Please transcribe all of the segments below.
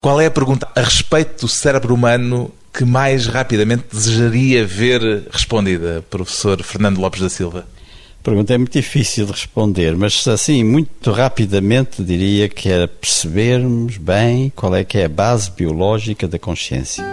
Qual é a pergunta a respeito do cérebro humano que mais rapidamente desejaria ver respondida, professor Fernando Lopes da Silva? Pergunta é muito difícil de responder, mas assim, muito rapidamente diria que era percebermos bem qual é que é a base biológica da consciência.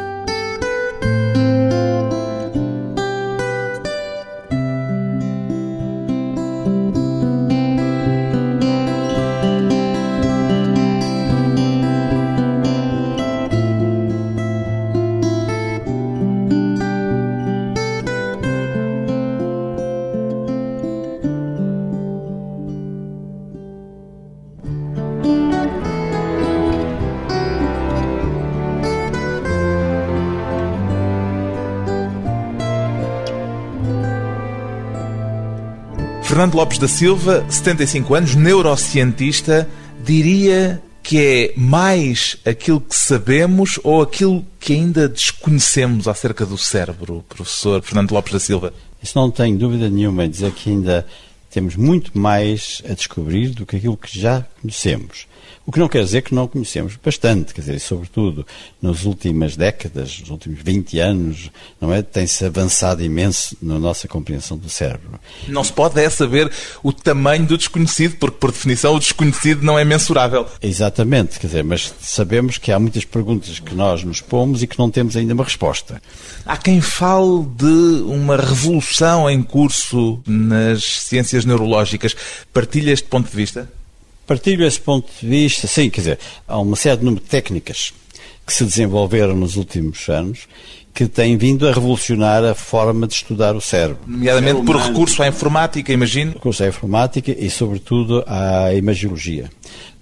Da Silva, 75 anos, neurocientista, diria que é mais aquilo que sabemos ou aquilo que ainda desconhecemos acerca do cérebro, professor Fernando Lopes da Silva? Isso não tenho dúvida nenhuma dizer que ainda temos muito mais a descobrir do que aquilo que já conhecemos. O que não quer dizer que não conhecemos bastante, quer dizer, sobretudo nas últimas décadas, nos últimos 20 anos, não é? Tem-se avançado imenso na nossa compreensão do cérebro. Não se pode é saber o tamanho do desconhecido, porque por definição o desconhecido não é mensurável. Exatamente, quer dizer, mas sabemos que há muitas perguntas que nós nos pomos e que não temos ainda uma resposta. Há quem fale de uma revolução em curso nas ciências neurológicas. Partilha este ponto de vista? Partilho esse ponto de vista, sim, quer dizer, há uma série de número de técnicas que se desenvolveram nos últimos anos que têm vindo a revolucionar a forma de estudar o cérebro. Nomeadamente por recurso à informática, imagino? Recurso à informática e, sobretudo, à imagiologia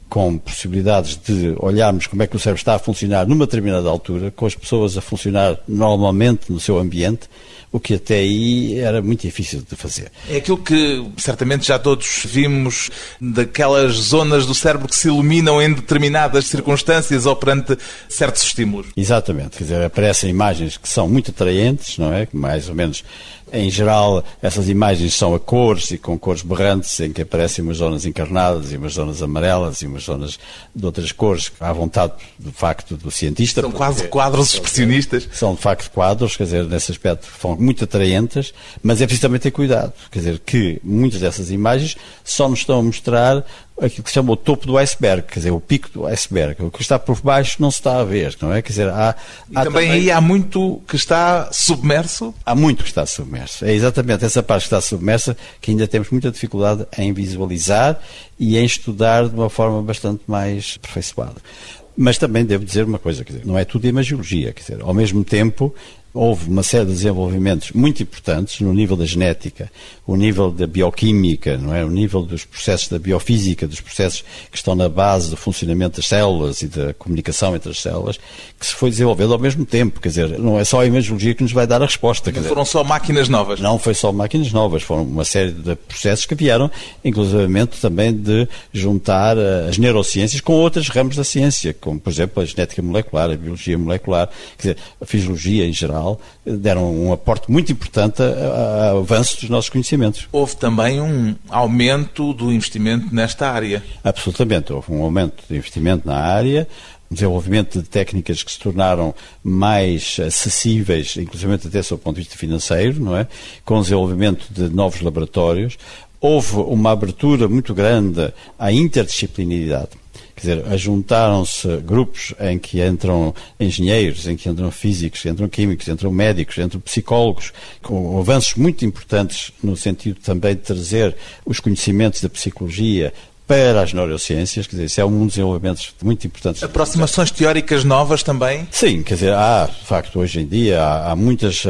com possibilidades de olharmos como é que o cérebro está a funcionar numa determinada altura, com as pessoas a funcionar normalmente no seu ambiente, o que até aí era muito difícil de fazer. É aquilo que certamente já todos vimos daquelas zonas do cérebro que se iluminam em determinadas circunstâncias ou perante certos estímulos. Exatamente, quer dizer, aparecem imagens que são muito atraentes, não é? Mais ou menos em geral, essas imagens são a cores e com cores berrantes, em que aparecem umas zonas encarnadas e umas zonas amarelas e umas zonas de outras cores, à vontade, de facto, do cientista. São quase quadros expressionistas. São, de facto, quadros, quer dizer, nesse aspecto, são muito atraentes, mas é preciso também ter cuidado. Quer dizer, que muitas dessas imagens só nos estão a mostrar aquilo que se chama o topo do iceberg, quer dizer, o pico do iceberg. O que está por baixo não se está a ver, não é? Quer dizer, há, e há também, também, aí há muito que está submerso? Há muito que está submerso. É exatamente essa parte que está submersa que ainda temos muita dificuldade em visualizar e em estudar de uma forma bastante mais aperfeiçoada. Mas também devo dizer uma coisa, quer dizer, não é tudo imagiologia, quer dizer, ao mesmo tempo houve uma série de desenvolvimentos muito importantes no nível da genética, o nível da bioquímica, não é? o nível dos processos da biofísica, dos processos que estão na base do funcionamento das células e da comunicação entre as células, que se foi desenvolvendo ao mesmo tempo. Quer dizer, não é só a imagiologia que nos vai dar a resposta. Não dizer, foram só máquinas novas. Não foi só máquinas novas, foram uma série de processos que vieram, inclusivamente também de juntar eh, as neurociências com outros ramos da ciência, como, por exemplo, a genética molecular, a biologia molecular, quer dizer, a fisiologia em geral deram um aporte muito importante ao avanço dos nossos conhecimentos. Houve também um aumento do investimento nesta área. Absolutamente, houve um aumento de investimento na área, desenvolvimento de técnicas que se tornaram mais acessíveis, inclusive até sob o ponto de vista financeiro, não é? Com o desenvolvimento de novos laboratórios. Houve uma abertura muito grande à interdisciplinaridade. Quer dizer, ajuntaram-se grupos em que entram engenheiros, em que entram físicos, entram químicos, entram médicos, entram psicólogos, com avanços muito importantes no sentido também de trazer os conhecimentos da psicologia para as neurociências, quer dizer, isso é um dos desenvolvimentos muito importantes. Aproximações teóricas novas também? Sim, quer dizer, há, de facto, hoje em dia, há, há muitos uh,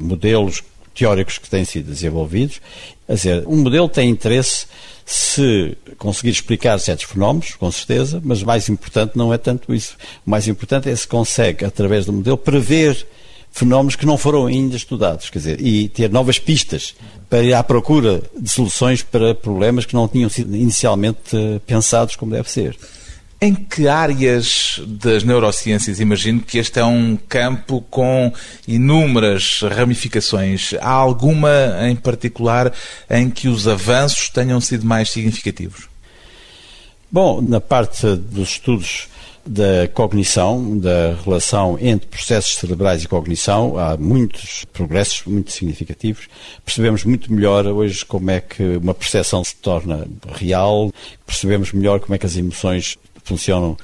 modelos teóricos que têm sido desenvolvidos. Quer dizer, um modelo tem interesse se conseguir explicar certos fenómenos, com certeza, mas o mais importante não é tanto isso. O mais importante é se consegue, através do modelo, prever fenómenos que não foram ainda estudados, quer dizer, e ter novas pistas para ir à procura de soluções para problemas que não tinham sido inicialmente pensados como deve ser. Em que áreas das neurociências imagino que este é um campo com inúmeras ramificações? Há alguma em particular em que os avanços tenham sido mais significativos? Bom, na parte dos estudos da cognição, da relação entre processos cerebrais e cognição. Há muitos progressos muito significativos. Percebemos muito melhor hoje como é que uma percepção se torna real, percebemos melhor como é que as emoções funcionam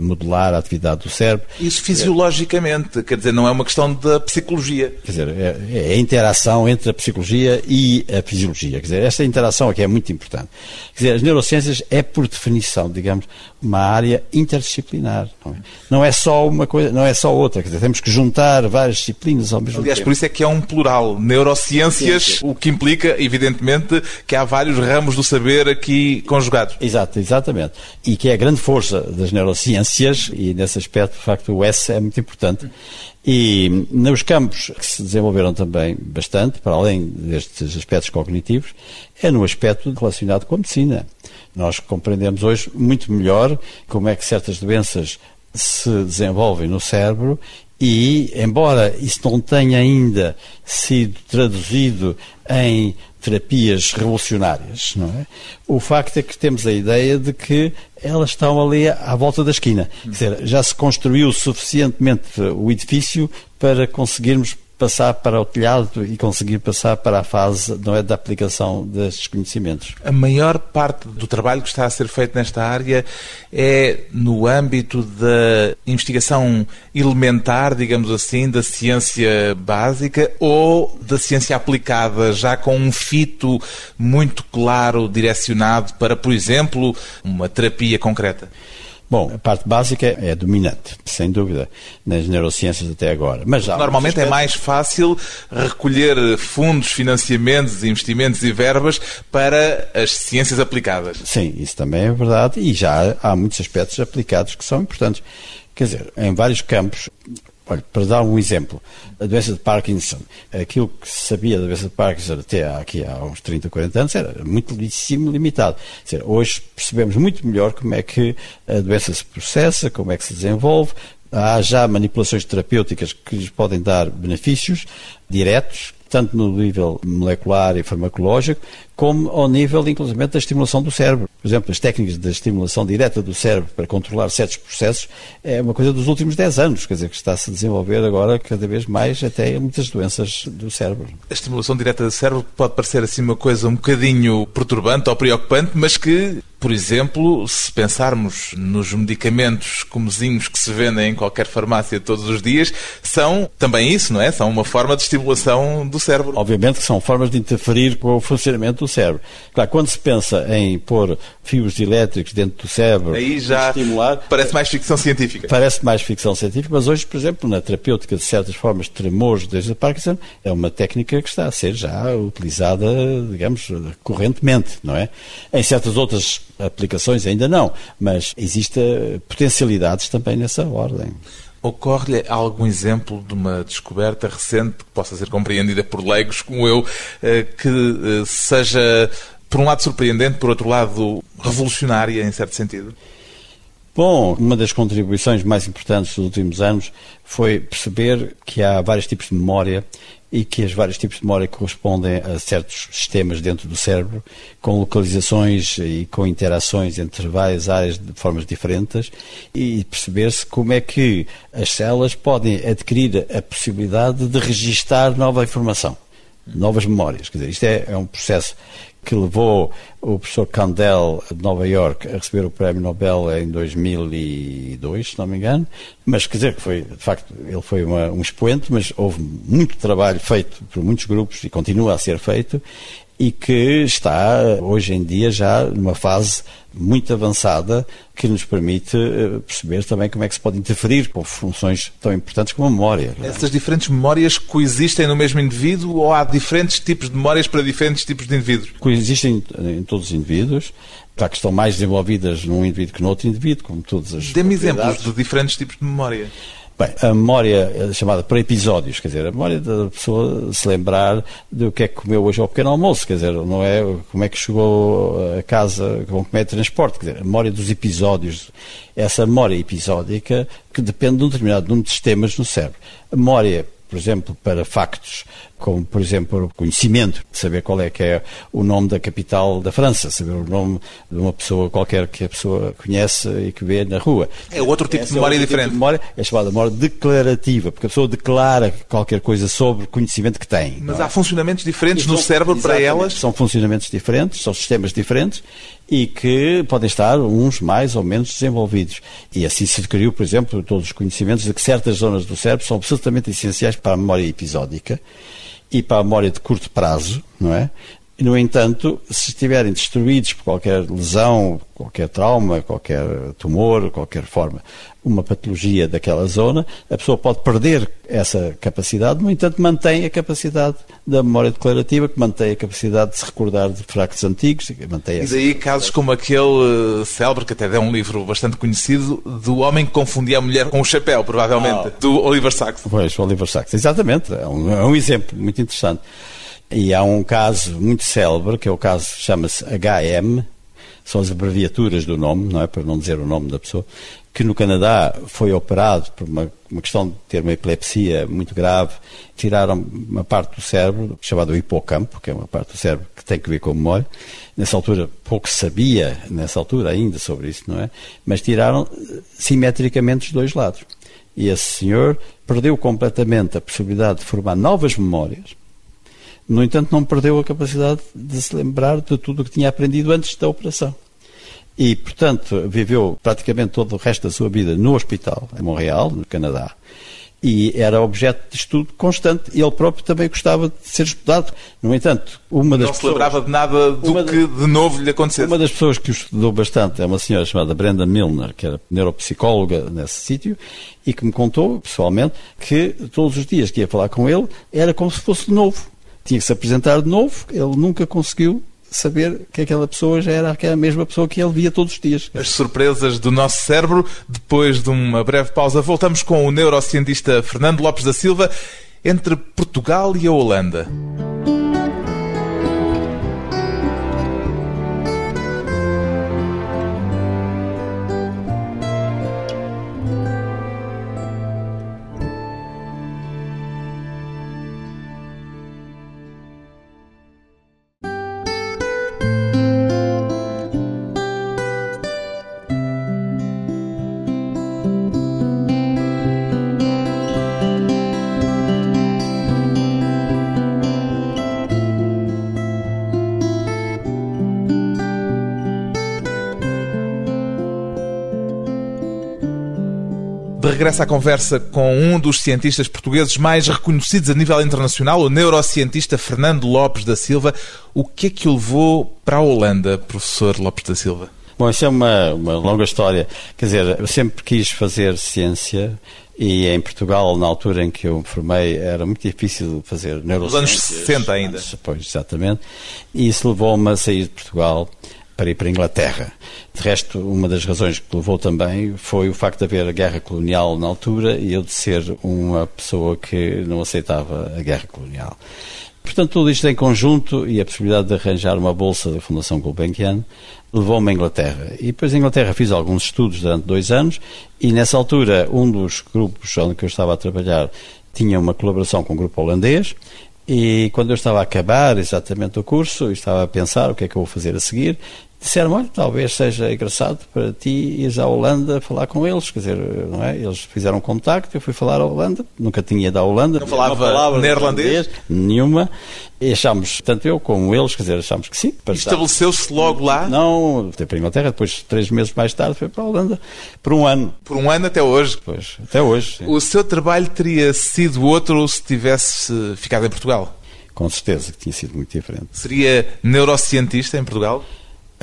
modelar a atividade do cérebro. Isso fisiologicamente, quer dizer, não é uma questão da psicologia. Quer dizer, é, é a interação entre a psicologia e a fisiologia. Quer dizer, esta interação aqui é muito importante. Quer dizer, as neurociências é, por definição, digamos, uma área interdisciplinar. Não é, não é só uma coisa, não é só outra. Quer dizer, temos que juntar várias disciplinas ao mesmo Aliás, tempo. por isso é que é um plural. Neurociências, o que implica, evidentemente, que há vários ramos do saber aqui conjugados. Exato, exatamente. E que é a grande força das neurociências, e nesse aspecto, de facto, o S é muito importante. E nos campos que se desenvolveram também bastante, para além destes aspectos cognitivos, é no aspecto relacionado com a medicina. Nós compreendemos hoje muito melhor como é que certas doenças se desenvolvem no cérebro e, embora isso não tenha ainda sido traduzido em terapias revolucionárias, não é? O facto é que temos a ideia de que elas estão ali à volta da esquina. Quer dizer, já se construiu suficientemente o edifício para conseguirmos passar para o telhado e conseguir passar para a fase não é, da aplicação destes conhecimentos. A maior parte do trabalho que está a ser feito nesta área é no âmbito da investigação elementar, digamos assim, da ciência básica ou da ciência aplicada, já com um fito muito claro direcionado para, por exemplo, uma terapia concreta? Bom, a parte básica é dominante, sem dúvida, nas neurociências até agora. Mas Normalmente é mais fácil recolher fundos, financiamentos, investimentos e verbas para as ciências aplicadas. Sim, isso também é verdade e já há muitos aspectos aplicados que são importantes. Quer dizer, em vários campos, Olha, para dar um exemplo, a doença de Parkinson, aquilo que se sabia da doença de Parkinson até aqui há uns 30, 40 anos era muitíssimo limitado. Dizer, hoje percebemos muito melhor como é que a doença se processa, como é que se desenvolve, há já manipulações terapêuticas que lhes podem dar benefícios diretos, tanto no nível molecular e farmacológico, como ao nível, inclusive, da estimulação do cérebro. Por exemplo, as técnicas de estimulação direta do cérebro para controlar certos processos é uma coisa dos últimos 10 anos, quer dizer, que está-se a desenvolver agora cada vez mais até muitas doenças do cérebro. A estimulação direta do cérebro pode parecer assim uma coisa um bocadinho perturbante ou preocupante, mas que por exemplo, se pensarmos nos medicamentos comezinhos que se vendem em qualquer farmácia todos os dias, são também isso, não é? São uma forma de estimulação do cérebro. Obviamente que são formas de interferir com o funcionamento do cérebro. Claro, quando se pensa em pôr fios elétricos dentro do cérebro, aí já estimular, parece mais ficção científica. Parece mais ficção científica, mas hoje, por exemplo, na terapêutica de certas formas de tremores desde a Parkinson, é uma técnica que está a ser já utilizada, digamos, correntemente, não é? Em certas outras aplicações ainda não, mas existem potencialidades também nessa ordem. Ocorre-lhe algum exemplo de uma descoberta recente que possa ser compreendida por leigos como eu, eh, que eh, seja, por um lado, surpreendente, por outro lado, revolucionária, em certo sentido? Bom, uma das contribuições mais importantes dos últimos anos foi perceber que há vários tipos de memória e que os vários tipos de memória correspondem a certos sistemas dentro do cérebro, com localizações e com interações entre várias áreas de formas diferentes, e perceber-se como é que as células podem adquirir a possibilidade de registar nova informação, novas memórias. Quer dizer, isto é, é um processo que levou o professor Kandel de Nova York a receber o Prémio Nobel em 2002, se não me engano, mas quer dizer que foi, de facto, ele foi uma, um expoente, mas houve muito trabalho feito por muitos grupos e continua a ser feito e que está hoje em dia já numa fase muito avançada que nos permite eh, perceber também como é que se pode interferir com funções tão importantes como a memória. Essas diferentes memórias coexistem no mesmo indivíduo ou há diferentes tipos de memórias para diferentes tipos de indivíduos? Coexistem em todos os indivíduos. Claro que estão mais desenvolvidas num indivíduo que no outro indivíduo, como todas as. Dê-me exemplos de diferentes tipos de memória. Bem, a memória é chamada por episódios, quer dizer, a memória da pessoa se lembrar do que é que comeu hoje ao pequeno almoço, quer dizer, não é como é que chegou a casa com como é transporte, quer dizer, a memória dos episódios, essa memória episódica que depende de um determinado número de sistemas no cérebro. A memória por exemplo, para factos como, por exemplo, o conhecimento, saber qual é que é o nome da capital da França, saber o nome de uma pessoa qualquer que a pessoa conhece e que vê na rua. É outro tipo Essa de memória é diferente. Tipo de memória, é chamada memória declarativa, porque a pessoa declara qualquer coisa sobre o conhecimento que tem. Mas há funcionamentos diferentes no cérebro para elas? São funcionamentos diferentes, são sistemas diferentes e que podem estar uns mais ou menos desenvolvidos. E assim se adquiriu, por exemplo, todos os conhecimentos de que certas zonas do cérebro são absolutamente essenciais para a memória episódica e para a memória de curto prazo, não é? No entanto, se estiverem destruídos por qualquer lesão, qualquer trauma, qualquer tumor, qualquer forma, uma patologia daquela zona, a pessoa pode perder essa capacidade, no entanto, mantém a capacidade da memória declarativa, que mantém a capacidade de se recordar de fracos antigos. Mantém e daí casos como aquele uh, célebre, que até é um livro bastante conhecido, do homem que confundia a mulher com o chapéu, provavelmente, ah. do Oliver Sacks. Pois, o Oliver Sacks, exatamente. É um, é um exemplo muito interessante. E há um caso muito célebre, que é o caso, chama-se HM, são as abreviaturas do nome, não é? Para não dizer o nome da pessoa, que no Canadá foi operado por uma, uma questão de ter uma epilepsia muito grave, tiraram uma parte do cérebro, chamada hipocampo, que é uma parte do cérebro que tem que ver com a memória. Nessa altura, pouco se sabia, nessa altura ainda, sobre isso, não é? Mas tiraram simetricamente os dois lados. E esse senhor perdeu completamente a possibilidade de formar novas memórias, no entanto, não perdeu a capacidade de se lembrar de tudo o que tinha aprendido antes da operação. E, portanto, viveu praticamente todo o resto da sua vida no hospital, em Montreal, no Canadá. E era objeto de estudo constante. Ele próprio também gostava de ser estudado. No entanto, uma das não pessoas... se lembrava de nada do que de novo lhe acontecesse. Uma das pessoas que o estudou bastante é uma senhora chamada Brenda Milner, que era neuropsicóloga nesse sítio, e que me contou, pessoalmente, que todos os dias que ia falar com ele, era como se fosse de novo tinha que se apresentar de novo, ele nunca conseguiu saber que aquela pessoa já era aquela mesma pessoa que ele via todos os dias. As surpresas do nosso cérebro. Depois de uma breve pausa, voltamos com o neurocientista Fernando Lopes da Silva entre Portugal e a Holanda. De regresso à conversa com um dos cientistas portugueses mais reconhecidos a nível internacional, o neurocientista Fernando Lopes da Silva. O que é que o levou para a Holanda, professor Lopes da Silva? Bom, isso é uma, uma longa história. Quer dizer, eu sempre quis fazer ciência e em Portugal, na altura em que eu me formei, era muito difícil fazer neurociência. Nos anos 60 ainda. Pois, exatamente. E isso levou-me a sair de Portugal para ir para a Inglaterra. De resto, uma das razões que levou também foi o facto de haver a guerra colonial na altura e eu de ser uma pessoa que não aceitava a guerra colonial. Portanto, tudo isto em conjunto e a possibilidade de arranjar uma bolsa da Fundação Gulbenkian levou-me à Inglaterra. E depois em Inglaterra fiz alguns estudos durante dois anos e nessa altura um dos grupos onde eu estava a trabalhar tinha uma colaboração com um grupo holandês e quando eu estava a acabar exatamente o curso, estava a pensar o que é que eu vou fazer a seguir, disseram olha, talvez seja engraçado para ti ires à Holanda falar com eles, quer dizer, não é? Eles fizeram contacto, eu fui falar à Holanda, nunca tinha ido à Holanda. Não falava neerlandês? Nenhuma. E achámos, tanto eu como eles, quer dizer, achámos que sim. Estabeleceu-se logo lá? Não, foi para a Inglaterra, depois, três meses mais tarde, foi para a Holanda, por um ano. Por um ano até hoje? Pois, até hoje. Sim. O seu trabalho teria sido outro se tivesse ficado em Portugal? Com certeza que tinha sido muito diferente. Seria neurocientista em Portugal?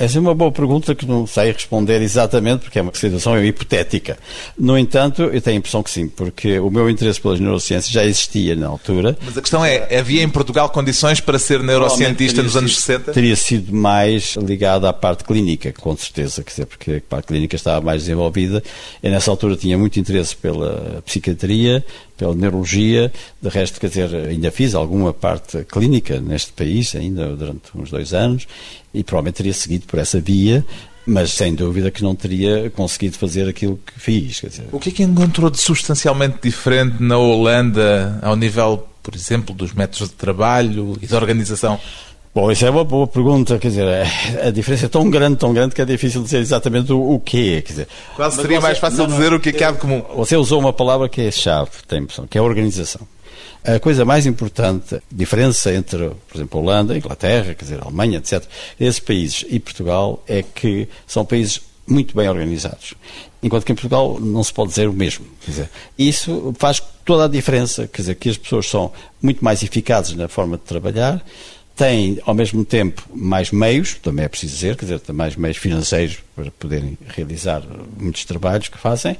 Essa é uma boa pergunta que não sei responder exatamente, porque é uma situação hipotética. No entanto, eu tenho a impressão que sim, porque o meu interesse pelas neurociências já existia na altura. Mas a questão é, havia em Portugal condições para ser neurocientista nos anos 60? Teria sido mais ligado à parte clínica, com certeza, quer dizer, porque a parte clínica estava mais desenvolvida. Eu nessa altura tinha muito interesse pela psiquiatria, pela neurologia. De resto, quer dizer, ainda fiz alguma parte clínica neste país, ainda durante uns dois anos, e provavelmente teria seguido por essa via, mas sem dúvida que não teria conseguido fazer aquilo que fiz. Dizer... O que é que encontrou de substancialmente diferente na Holanda, ao nível, por exemplo, dos métodos de trabalho e da organização? Bom, isso é uma boa pergunta, quer dizer, a diferença é tão grande, tão grande que é difícil dizer exatamente o, o quê, quer dizer. Quase seria você, mais fácil não, dizer o que é que há de comum. Você usou uma palavra que é chave, tem que é a organização. A coisa mais importante, diferença entre, por exemplo, a Holanda, a Inglaterra, quer dizer, a Alemanha, etc., esses países e Portugal é que são países muito bem organizados. Enquanto que em Portugal não se pode dizer o mesmo. Dizer, isso faz toda a diferença, quer dizer, que as pessoas são muito mais eficazes na forma de trabalhar, têm, ao mesmo tempo, mais meios, também é preciso dizer, quer dizer, mais meios financeiros para poderem realizar muitos trabalhos que fazem,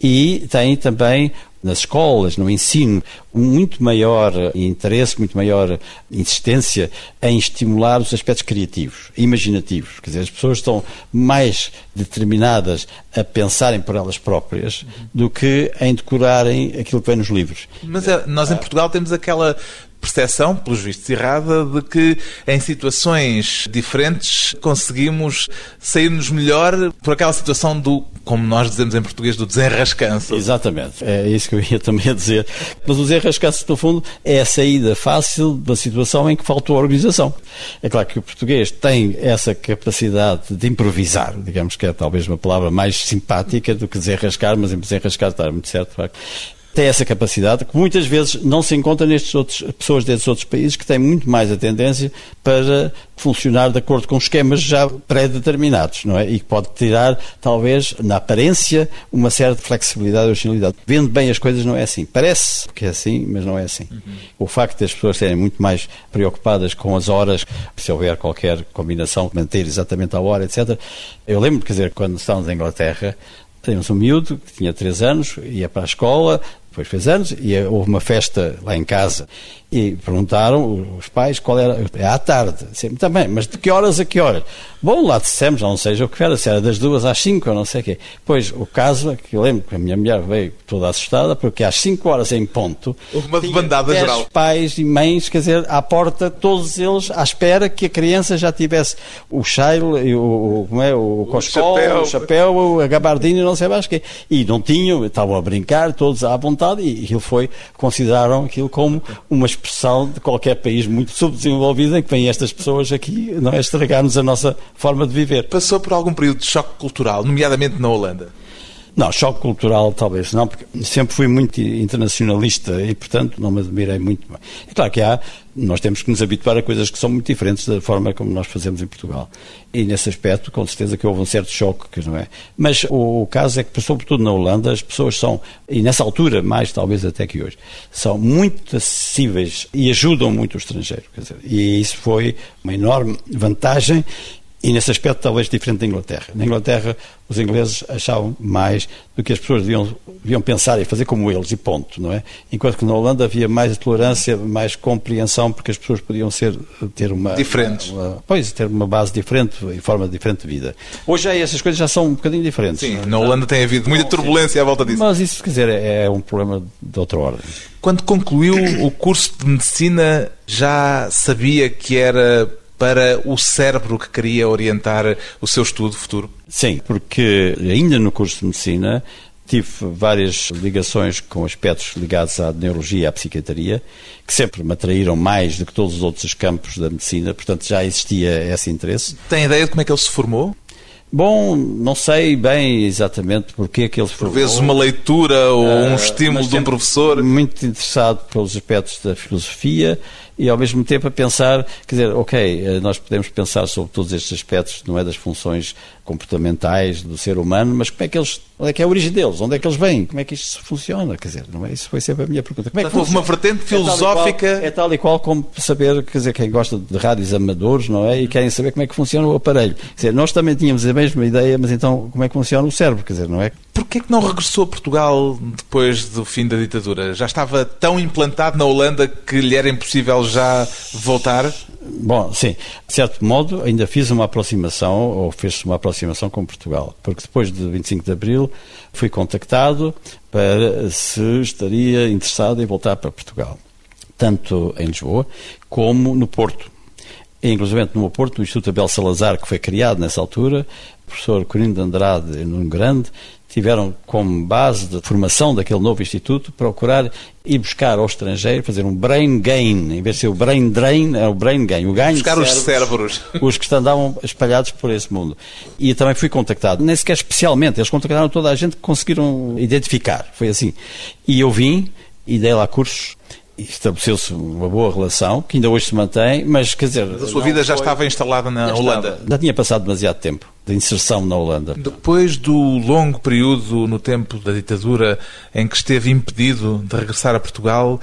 e têm também nas escolas, no ensino, um muito maior interesse, muito maior insistência em estimular os aspectos criativos, imaginativos. Quer dizer, as pessoas estão mais determinadas a pensarem por elas próprias do que em decorarem aquilo que vem nos livros. Mas é, nós em Portugal temos aquela percepção, pelos vistos errada, de que em situações diferentes conseguimos sair-nos melhor por aquela situação do, como nós dizemos em português, do desenrascanço. Exatamente, é isso que eu ia também dizer. Mas o desenrascanço, no fundo, é a saída fácil da situação em que faltou a organização. É claro que o português tem essa capacidade de improvisar, digamos que é talvez uma palavra mais simpática do que desenrascar, mas em desenrascar está muito certo, de facto tem essa capacidade que muitas vezes não se encontra nestes outros pessoas desses outros países que têm muito mais a tendência para funcionar de acordo com esquemas já pré-determinados, não é? E que pode tirar, talvez, na aparência, uma certa flexibilidade e originalidade. Vendo bem as coisas não é assim. Parece que é assim, mas não é assim. Uhum. O facto das pessoas serem muito mais preocupadas com as horas, se houver qualquer combinação, manter exatamente a hora, etc. Eu lembro, quer dizer, quando estávamos em Inglaterra, tínhamos um miúdo que tinha 3 anos, ia para a escola, depois fez anos, e houve uma festa lá em casa e perguntaram os pais qual era. É à tarde. Sempre também, mas de que horas a que horas? Bom, lá dissemos, não seja o que era, se era das duas às cinco, ou não sei o quê. Pois, o caso é que eu lembro que a minha mulher veio toda assustada, porque às cinco horas em ponto. Houve uma debandada geral. pais e mães, quer dizer, à porta, todos eles à espera que a criança já tivesse o cheiro, o, como é, o, o coscol, chapéu. o chapéu, a gabardina, não sei mais o quê. E não tinham, estavam a brincar, todos à vontade, e aquilo foi, consideraram aquilo como uma expressão de qualquer país muito subdesenvolvido em que vêm estas pessoas aqui não é, estragar-nos a nossa forma de viver. Passou por algum período de choque cultural, nomeadamente na Holanda? Não, choque cultural talvez não, porque sempre fui muito internacionalista e, portanto, não me admirei muito. É claro que há, nós temos que nos habituar a coisas que são muito diferentes da forma como nós fazemos em Portugal. E nesse aspecto, com certeza que houve um certo choque, não é? Mas o, o caso é que, sobretudo na Holanda, as pessoas são, e nessa altura, mais talvez até que hoje, são muito acessíveis e ajudam muito o estrangeiro. Dizer, e isso foi uma enorme vantagem e nesse aspecto talvez diferente da Inglaterra. Na Inglaterra, os ingleses achavam mais do que as pessoas deviam, deviam pensar e fazer como eles, e ponto, não é? Enquanto que na Holanda havia mais tolerância, mais compreensão, porque as pessoas podiam ser, ter uma... Diferentes. Uma, pois, ter uma base diferente e forma diferente de vida. Hoje já essas coisas já são um bocadinho diferentes. Sim, na Holanda tem havido muita turbulência à volta disso. Mas isso, quer dizer, é, é um problema de outra ordem. Quando concluiu o curso de Medicina, já sabia que era para o cérebro que queria orientar o seu estudo futuro? Sim, porque ainda no curso de Medicina tive várias ligações com aspectos ligados à neurologia e à psiquiatria, que sempre me atraíram mais do que todos os outros campos da medicina, portanto já existia esse interesse. Tem ideia de como é que ele se formou? Bom, não sei bem exatamente porque é que ele se formou. Por vezes uma leitura ou um estímulo de um professor. Muito interessado pelos aspectos da filosofia, e ao mesmo tempo a pensar, quer dizer, ok, eh, nós podemos pensar sobre todos estes aspectos, não é das funções comportamentais do ser humano, mas como é que eles, onde é que é a origem deles, onde é que eles vêm, como é que isto funciona, quer dizer, não é? Isso foi sempre a minha pergunta. Como é que houve uma vertente filosófica... É tal, qual, é tal, e qual como saber, quer dizer, quem gosta de rádios amadores, não é? E querem saber como é que funciona o aparelho. Quer dizer, nós também tínhamos a mesma ideia, mas então como é que funciona o cérebro, quer dizer, não é? Porquê que não regressou a Portugal depois do fim da ditadura? Já estava tão implantado na Holanda que lhe era impossível já voltar? Bom, sim. De certo modo, ainda fiz uma aproximação, ou fez-se uma aproximação com Portugal, porque depois de 25 de Abril fui contactado para se estaria interessado em voltar para Portugal, tanto em Lisboa como no Porto. inclusive no Porto, no Instituto Abel Salazar, que foi criado nessa altura, professor Corino de Andrade e Nuno Grande tiveram como base de formação daquele novo instituto procurar ir buscar ao estrangeiro, fazer um brain gain, em vez de ser o brain drain, é o brain gain, o ganho buscar de os cérebros. Os que andavam espalhados por esse mundo. E também fui contactado, nem sequer especialmente, eles contactaram toda a gente que conseguiram identificar, foi assim. E eu vim e dei lá cursos estabeleceu-se uma boa relação, que ainda hoje se mantém, mas quer dizer. Mas a sua vida já foi... estava instalada na já Holanda? Estava. Já tinha passado demasiado tempo de inserção na Holanda. Depois do longo período no tempo da ditadura em que esteve impedido de regressar a Portugal,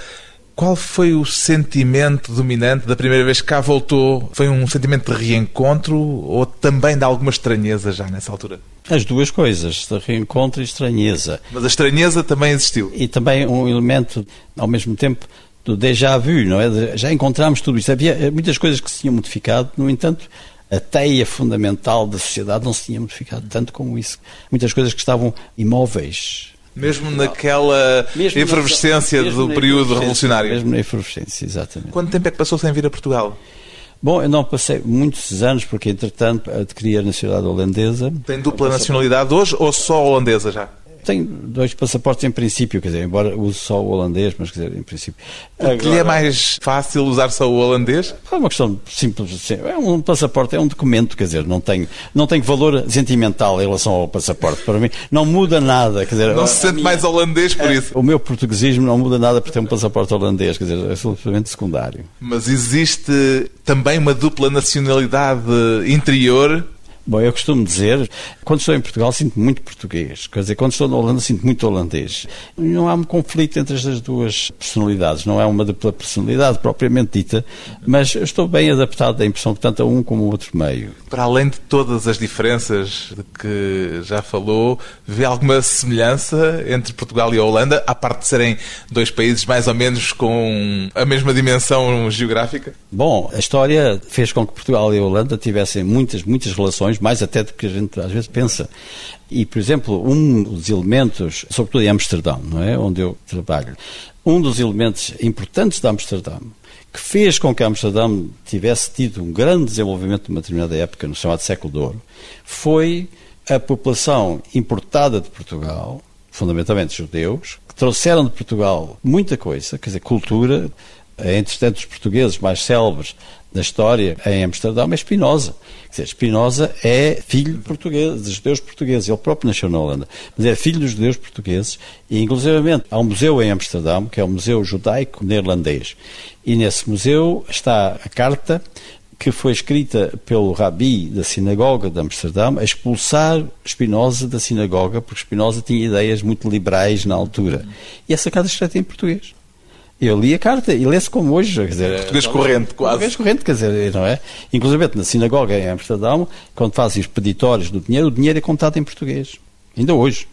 qual foi o sentimento dominante da primeira vez que cá voltou? Foi um sentimento de reencontro ou também de alguma estranheza já nessa altura? As duas coisas, de reencontro e estranheza. Mas a estranheza também existiu. E também um elemento, ao mesmo tempo, do déjà vu, não é? Já encontramos tudo isso. Havia muitas coisas que se tinham modificado, no entanto, a teia fundamental da sociedade não se tinha modificado tanto como isso. Muitas coisas que estavam imóveis. Mesmo naquela mesmo efervescência mesmo do período revolucionário. Mesmo na efervescência, exatamente. Quanto tempo é que passou sem vir a Portugal? Bom, eu não passei muitos anos, porque entretanto adquiri a nacionalidade holandesa. Tem dupla nacionalidade hoje ou só holandesa já? Tenho dois passaportes em princípio, quer dizer, embora use só o holandês, mas quer dizer, em princípio. Porque lhe é mais fácil usar só o holandês? É uma questão simples. Assim. É um passaporte, é um documento, quer dizer, não tem, não tem valor sentimental em relação ao passaporte. Para mim, não muda nada. Quer dizer, não se sente minha, mais holandês por é, isso. O meu portuguesismo não muda nada por ter um passaporte holandês, quer dizer, é absolutamente secundário. Mas existe também uma dupla nacionalidade interior Bom, eu costumo dizer, quando estou em Portugal sinto muito português, quer dizer, quando estou na Holanda sinto muito holandês. Não há um conflito entre estas duas personalidades, não é uma dupla personalidade propriamente dita, mas eu estou bem adaptado à impressão tanto a um como o outro meio. Para além de todas as diferenças de que já falou, vê alguma semelhança entre Portugal e a Holanda, à parte de serem dois países mais ou menos com a mesma dimensão geográfica? Bom, a história fez com que Portugal e a Holanda tivessem muitas, muitas relações mais até do que a gente às vezes pensa. E, por exemplo, um dos elementos, sobretudo em Amsterdão, não é? onde eu trabalho, um dos elementos importantes de Amsterdão, que fez com que Amsterdão tivesse tido um grande desenvolvimento numa determinada época, no chamado século de ouro, foi a população importada de Portugal, fundamentalmente judeus, que trouxeram de Portugal muita coisa, quer dizer, cultura, entre tantos portugueses mais célebres da história em Amsterdão é Spinoza. Quer dizer, Spinoza é filho de portugueses, de judeus portugueses. Ele próprio nasceu na Holanda, mas é filho dos judeus portugueses. E, inclusivamente, há um museu em Amsterdão, que é o Museu Judaico Neerlandês. E nesse museu está a carta que foi escrita pelo rabi da sinagoga de Amsterdão a expulsar Spinoza da sinagoga, porque Spinoza tinha ideias muito liberais na altura. E essa carta escrita em português. Eu li a carta e lê-se como hoje. Quer dizer, português corrente, quase. Português corrente, quer dizer, não é? Inclusive na sinagoga em Amsterdão, quando fazem os peditórios do dinheiro, o dinheiro é contado em português. Ainda hoje.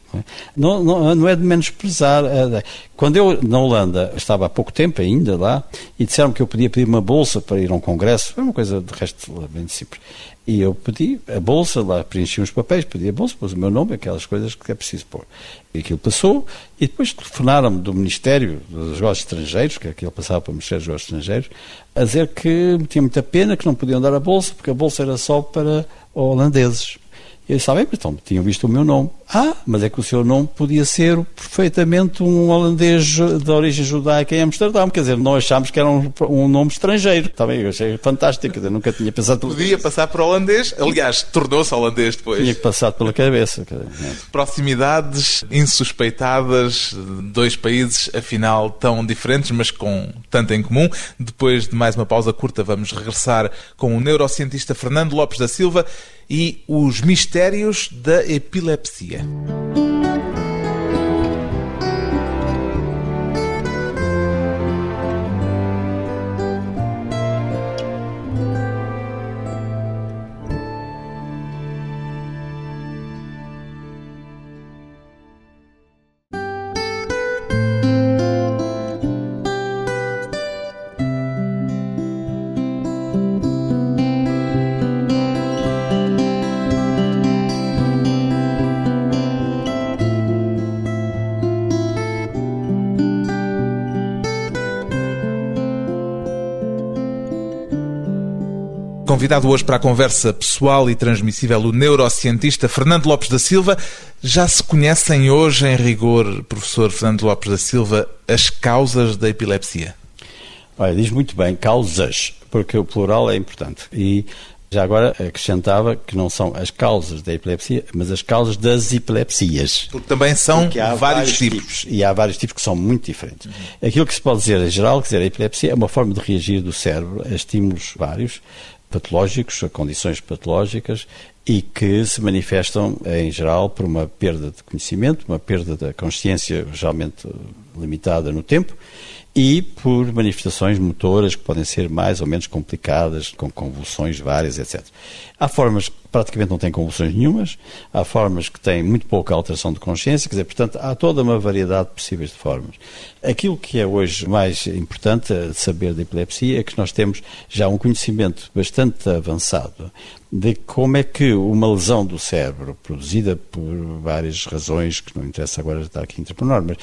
Não, não, não é de menosprezar. Eh, quando eu, na Holanda, estava há pouco tempo ainda lá, e disseram que eu podia pedir uma bolsa para ir a um congresso, foi uma coisa de resto bem simples. E eu pedi a bolsa, lá preenchi uns papéis, pedi a bolsa, pus o meu nome, aquelas coisas que é preciso pôr. E aquilo passou, e depois telefonaram-me do Ministério dos Negócios Estrangeiros, que aquilo passava para o Ministério dos Negócios Estrangeiros, a dizer que tinha muita pena que não podiam dar a bolsa, porque a bolsa era só para holandeses. E eles sabem, então tinham visto o meu nome. Ah, mas é que o seu nome podia ser perfeitamente um holandês de origem judaica em Amsterdão. Quer dizer, nós achámos que era um, um nome estrangeiro. Também eu achei fantástico. Quer dizer, nunca tinha pensado... Podia passar por holandês. Aliás, tornou-se holandês depois. Tinha que passar pela cabeça. Proximidades insuspeitadas, dois países, afinal, tão diferentes, mas com tanto em comum. Depois de mais uma pausa curta, vamos regressar com o neurocientista Fernando Lopes da Silva e os mistérios da epilepsia. Danke. Convidado hoje para a conversa pessoal e transmissível o neurocientista Fernando Lopes da Silva. Já se conhecem hoje, em rigor, professor Fernando Lopes da Silva, as causas da epilepsia? Olha, diz muito bem, causas, porque o plural é importante. E já agora acrescentava que não são as causas da epilepsia, mas as causas das epilepsias. Porque também são Porque vários, vários tipos. tipos. E há vários tipos que são muito diferentes. Uhum. Aquilo que se pode dizer em geral, quer dizer, a epilepsia é uma forma de reagir do cérebro a estímulos vários, patológicos, condições patológicas, e que se manifestam, em geral, por uma perda de conhecimento, uma perda da consciência geralmente limitada no tempo, e por manifestações motoras que podem ser mais ou menos complicadas, com convulsões várias, etc. Há formas praticamente não têm convulsões nenhumas, há formas que têm muito pouca alteração de consciência, quer dizer, portanto, há toda uma variedade possíveis de formas. Aquilo que é hoje mais importante de saber da epilepsia é que nós temos já um conhecimento bastante avançado de como é que uma lesão do cérebro, produzida por várias razões, que não interessa agora estar aqui entre mas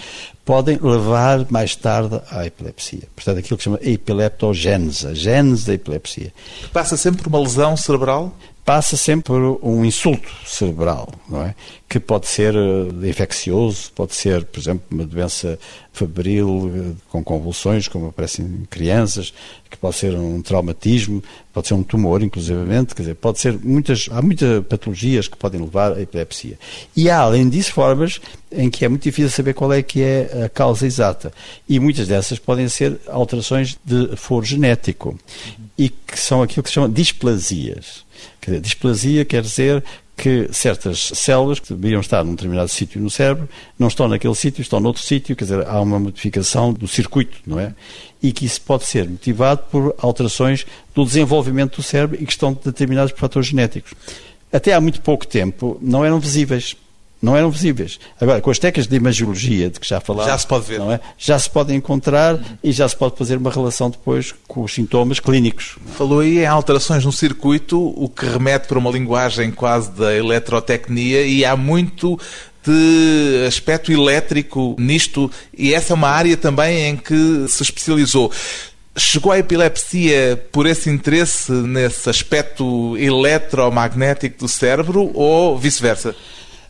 podem levar mais tarde à epilepsia. Portanto, aquilo que se chama epileptogênese, a gênese da epilepsia. Passa sempre por uma lesão cerebral? Passa sempre por um insulto cerebral, não é? Que pode ser uh, infeccioso, pode ser, por exemplo, uma doença febril uh, com convulsões, como aparecem em crianças, que pode ser um traumatismo, pode ser um tumor, inclusivamente, quer dizer, pode ser muitas, há muitas patologias que podem levar à epilepsia. E há, além disso, formas em que é muito difícil saber qual é que é a causa exata. E muitas dessas podem ser alterações de foro genético e que são aquilo que se chama displasias. Quer dizer, displasia quer dizer que certas células que deviam estar num determinado sítio no cérebro não estão naquele sítio, estão noutro sítio, quer dizer, há uma modificação do circuito, não é? E que isso pode ser motivado por alterações do desenvolvimento do cérebro e que estão determinados por fatores genéticos. Até há muito pouco tempo não eram visíveis não eram visíveis. Agora, com as técnicas de imagiologia de que já falámos, já se pode ver. Não é? Já se pode encontrar e já se pode fazer uma relação depois com os sintomas clínicos. Falou aí em alterações no circuito, o que remete para uma linguagem quase da eletrotecnia e há muito de aspecto elétrico nisto e essa é uma área também em que se especializou. Chegou à epilepsia por esse interesse nesse aspecto eletromagnético do cérebro ou vice-versa?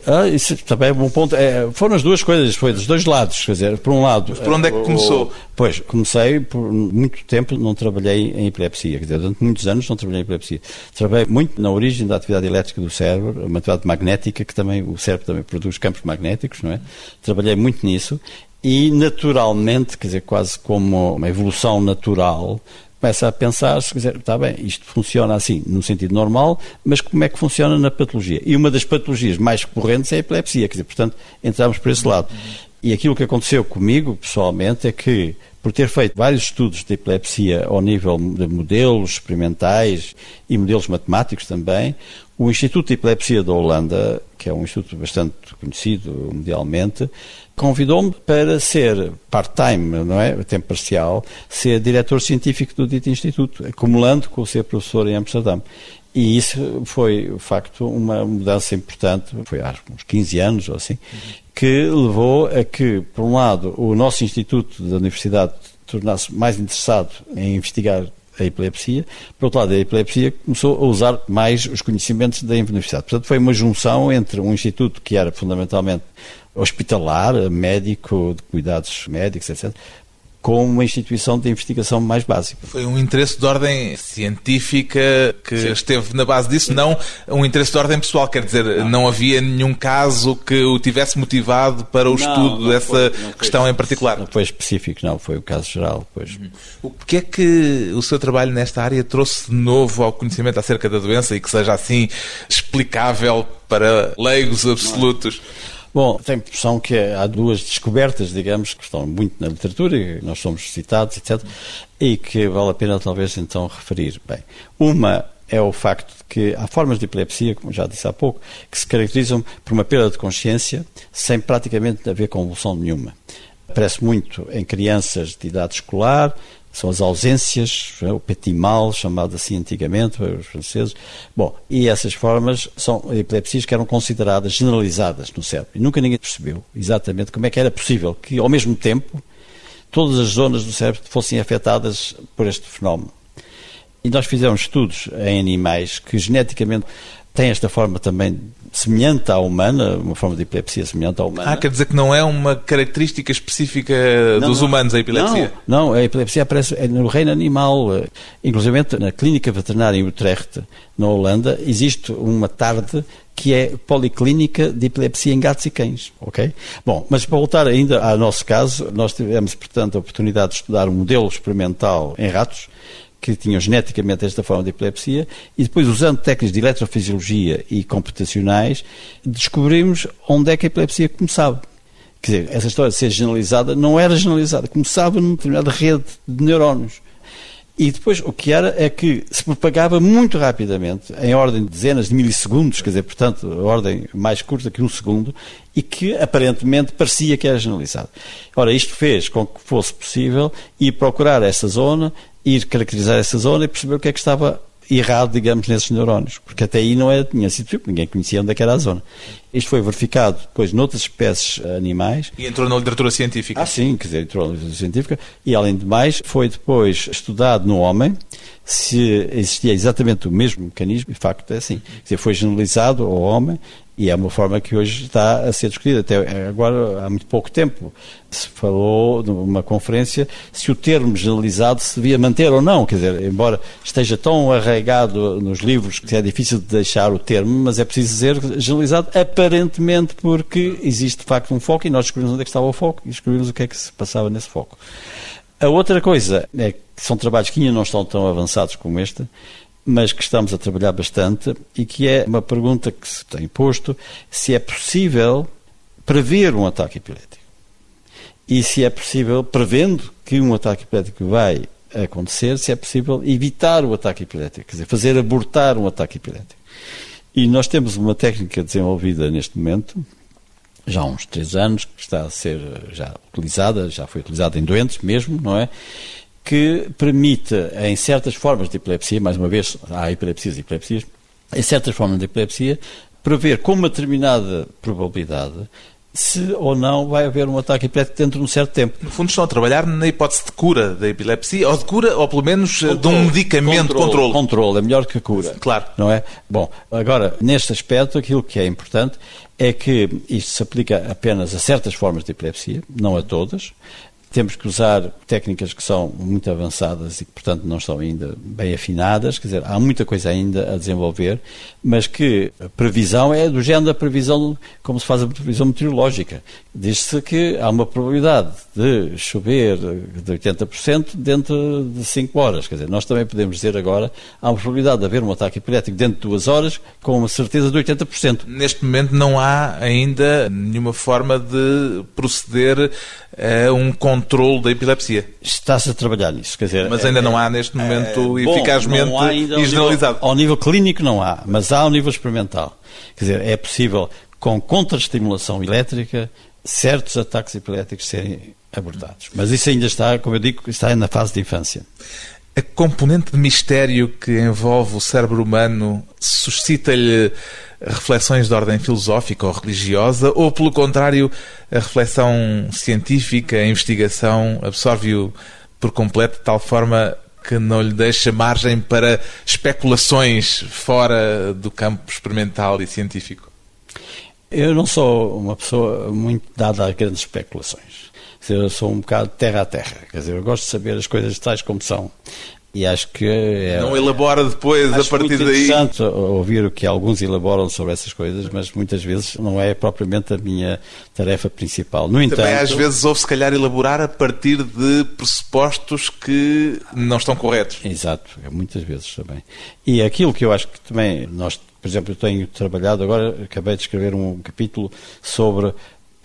Ah, isso também é um ponto. É, foram as duas coisas, foi dos dois lados. Quer dizer, por um lado. Mas por onde é que começou? Pois, comecei por muito tempo não trabalhei em epilepsia. Quer dizer, durante muitos anos não trabalhei em epilepsia. Trabalhei muito na origem da atividade elétrica do cérebro, uma atividade magnética, que também o cérebro também produz campos magnéticos, não é? Trabalhei muito nisso e naturalmente, quer dizer, quase como uma evolução natural, começa a pensar, se quiser, está bem, isto funciona assim, no sentido normal, mas como é que funciona na patologia? E uma das patologias mais recorrentes é a epilepsia, quer dizer, portanto, entramos por esse lado. E aquilo que aconteceu comigo, pessoalmente, é que, por ter feito vários estudos de epilepsia ao nível de modelos experimentais e modelos matemáticos também, o Instituto de Epilepsia da Holanda, que é um instituto bastante conhecido mundialmente, convidou-me para ser part-time, não é? Tempo parcial, ser diretor científico do dito instituto, acumulando com ser professor em Amsterdão. E isso foi, de facto, uma mudança importante, foi há uns 15 anos ou assim, que levou a que, por um lado, o nosso instituto da universidade tornasse mais interessado em investigar a epilepsia. Por outro lado, a epilepsia começou a usar mais os conhecimentos da universidade. Portanto, foi uma junção entre um instituto que era fundamentalmente hospitalar, médico, de cuidados médicos, etc., com uma instituição de investigação mais básica. Foi um interesse de ordem científica que Sim. esteve na base disso, não um interesse de ordem pessoal, quer dizer, não, não havia nenhum caso que o tivesse motivado para o não, estudo não dessa foi, questão foi, em particular. Não foi específico, não, foi o caso geral. Pois. Uhum. O que é que o seu trabalho nesta área trouxe de novo ao conhecimento acerca da doença e que seja assim explicável para leigos absolutos? Bom, tenho a impressão que há duas descobertas, digamos, que estão muito na literatura, e nós somos citados, etc., e que vale a pena talvez então referir. Bem, uma é o facto de que há formas de epilepsia, como já disse há pouco, que se caracterizam por uma perda de consciência sem praticamente haver convulsão nenhuma. Aparece muito em crianças de idade escolar, são as ausências, é? o petit mal, chamado assim antigamente os franceses. Bom, e essas formas são epilepsias que eram consideradas generalizadas no cérebro. E nunca ninguém percebeu exatamente como é que era possível que, ao mesmo tempo, todas as zonas do cérebro fossem afetadas por este fenómeno. E nós fizemos estudos em animais que geneticamente têm esta forma também semelhante à humana, uma forma de epilepsia semelhante à humana. Ah, quer dizer que não é uma característica específica não, dos não, humanos a epilepsia? Não, não, a epilepsia aparece no reino animal. Inclusive na clínica veterinária em Utrecht, na Holanda, existe uma tarde que é policlínica de epilepsia em gatos e cães, ok? Bom, mas para voltar ainda ao nosso caso, nós tivemos, portanto, a oportunidade de estudar um modelo experimental em ratos, que tinham geneticamente esta forma de epilepsia, e depois, usando técnicas de eletrofisiologia e computacionais, descobrimos onde é que a epilepsia começava. Quer dizer, essa história de ser generalizada não era generalizada, começava numa determinada rede de neurónios. E depois o que era é que se propagava muito rapidamente, em ordem de dezenas de milissegundos, quer dizer, portanto, ordem mais curta que um segundo, e que aparentemente parecia que era generalizado. Ora, isto fez com que fosse possível ir procurar essa zona ir caracterizar essa zona e perceber o que é que estava errado, digamos, nesses neurónios, porque até aí não era, tinha sido porque ninguém conhecia onde é era a zona. Isto foi verificado depois noutras espécies animais. E entrou na literatura científica. Ah, sim, quer dizer, entrou na literatura científica e, além de mais, foi depois estudado no homem se existia exatamente o mesmo mecanismo, de facto é assim. Quer dizer, foi generalizado ao homem e é uma forma que hoje está a ser discutida. Até agora, há muito pouco tempo, se falou numa conferência se o termo generalizado se devia manter ou não. Quer dizer, embora esteja tão arraigado nos livros que é difícil de deixar o termo, mas é preciso dizer generalizado aparentemente porque existe de facto um foco e nós descobrimos onde é que estava o foco e descobrimos o que é que se passava nesse foco. A outra coisa é que são trabalhos que ainda não estão tão avançados como este, mas que estamos a trabalhar bastante e que é uma pergunta que se tem posto se é possível prever um ataque epilético. E se é possível, prevendo que um ataque epilético vai acontecer, se é possível evitar o ataque epilético, quer dizer, fazer abortar um ataque epilético. E nós temos uma técnica desenvolvida neste momento, já há uns três anos, que está a ser já utilizada, já foi utilizada em doentes mesmo, não é? Que permite, em certas formas de epilepsia, mais uma vez, há epilepsias e epilepsias, em certas formas de epilepsia, prever com uma determinada probabilidade se ou não vai haver um ataque epilético dentro de um certo tempo. No fundo, estão a trabalhar na hipótese de cura da epilepsia, ou de cura, ou pelo menos controle, de um medicamento controle. Controle, controle é melhor que a cura. Claro. Não é? Bom, agora, neste aspecto, aquilo que é importante é que isto se aplica apenas a certas formas de epilepsia, não a todas temos que usar técnicas que são muito avançadas e que, portanto, não estão ainda bem afinadas, quer dizer, há muita coisa ainda a desenvolver, mas que a previsão é do género da previsão, como se faz a previsão meteorológica. Diz-se que há uma probabilidade de chover de 80% dentro de 5 horas, quer dizer, nós também podemos dizer agora, há uma probabilidade de haver um ataque epilético dentro de 2 horas com uma certeza de 80%. Neste momento não há ainda nenhuma forma de proceder a um controle controle da epilepsia. Está-se a trabalhar nisso, quer dizer... Mas ainda é, não há neste momento é, eficazmente bom, e generalizado. Ao nível, ao nível clínico não há, mas há ao nível experimental. Quer dizer, é possível, com contraestimulação elétrica, certos ataques epiléticos serem abordados. Mas isso ainda está, como eu digo, está na fase de infância. A componente de mistério que envolve o cérebro humano suscita-lhe reflexões de ordem filosófica ou religiosa, ou, pelo contrário, a reflexão científica, a investigação, absorve-o por completo, de tal forma que não lhe deixa margem para especulações fora do campo experimental e científico? Eu não sou uma pessoa muito dada a grandes especulações. Eu sou um bocado terra a terra. Quer dizer, eu gosto de saber as coisas tais como são. E acho que. É, não elabora depois a partir daí. É interessante ouvir o que alguns elaboram sobre essas coisas, mas muitas vezes não é propriamente a minha tarefa principal. No entanto. Também às vezes houve se calhar elaborar a partir de pressupostos que não estão corretos. Exato, é muitas vezes também. E aquilo que eu acho que também nós por exemplo, eu tenho trabalhado agora, acabei de escrever um capítulo sobre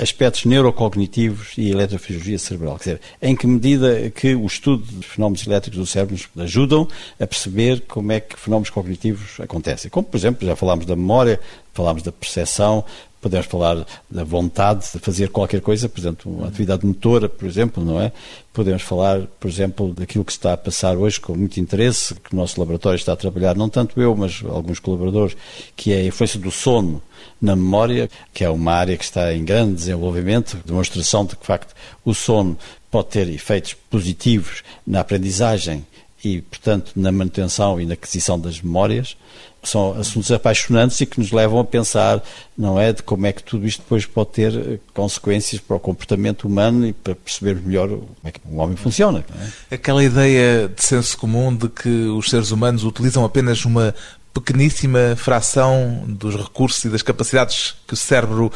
aspectos neurocognitivos e eletrofisiologia cerebral. Quer dizer, em que medida que o estudo dos fenómenos elétricos do cérebro nos ajudam a perceber como é que fenómenos cognitivos acontecem. Como, por exemplo, já falámos da memória, falámos da percepção, podemos falar da vontade de fazer qualquer coisa, por exemplo, uma atividade motora, por exemplo, não é? Podemos falar, por exemplo, daquilo que está a passar hoje com muito interesse, que o nosso laboratório está a trabalhar, não tanto eu, mas alguns colaboradores, que é a influência do sono na memória, que é uma área que está em grande desenvolvimento, demonstração de que, de facto, o sono pode ter efeitos positivos na aprendizagem e, portanto, na manutenção e na aquisição das memórias, são assuntos apaixonantes e que nos levam a pensar, não é, de como é que tudo isto depois pode ter eh, consequências para o comportamento humano e para perceber melhor como é que um homem funciona. É? Aquela ideia de senso comum de que os seres humanos utilizam apenas uma pequeníssima fração dos recursos e das capacidades que o cérebro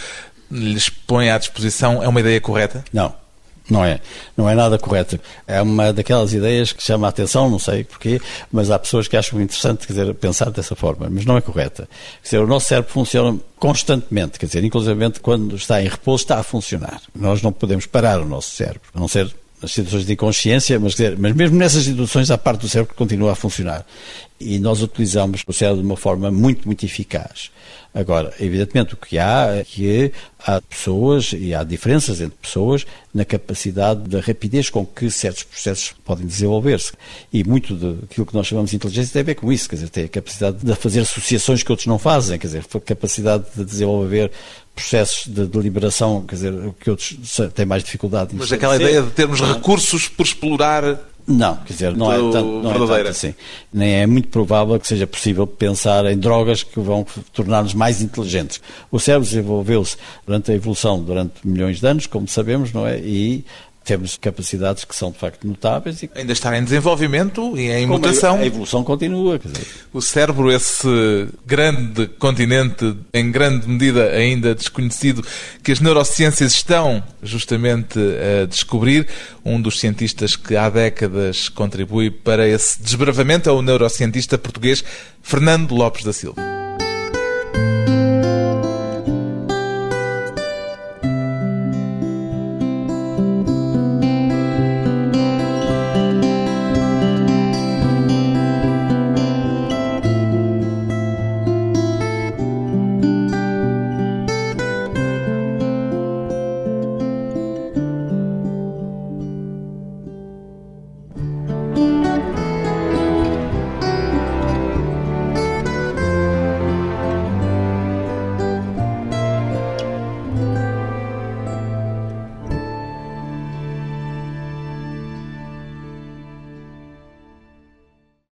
lhes põe à disposição é uma ideia correta? Não. Não é, não é nada correta. É uma daquelas ideias que chama a atenção, não sei porquê, mas há pessoas que acham interessante quer dizer, pensar dessa forma, mas não é correta. Quer dizer, o nosso cérebro funciona constantemente, quer dizer, inclusive quando está em repouso está a funcionar. Nós não podemos parar o nosso cérebro, a não ser nas situações de inconsciência, mas, dizer, mas mesmo nessas situações a parte do cérebro continua a funcionar. E nós utilizamos o cérebro de uma forma muito, muito eficaz. Agora, evidentemente, o que há é que há pessoas e há diferenças entre pessoas na capacidade da rapidez com que certos processos podem desenvolver-se. E muito daquilo que nós chamamos de inteligência tem a ver com isso, quer dizer, tem a capacidade de fazer associações que outros não fazem, quer dizer, a capacidade de desenvolver processos de deliberação, quer dizer, que outros têm mais dificuldade. Mas aquela ideia de termos recursos por explorar não, quer dizer, não é tanto, não é tanto assim. Nem é muito provável que seja possível pensar em drogas que vão tornar-nos mais inteligentes. O cérebro desenvolveu-se durante a evolução, durante milhões de anos, como sabemos, não é? E temos capacidades que são de facto notáveis. E... Ainda está em desenvolvimento e em mutação. A evolução continua. Dizer... O cérebro, esse grande continente, em grande medida ainda desconhecido, que as neurociências estão justamente a descobrir. Um dos cientistas que há décadas contribui para esse desbravamento é o neurocientista português Fernando Lopes da Silva.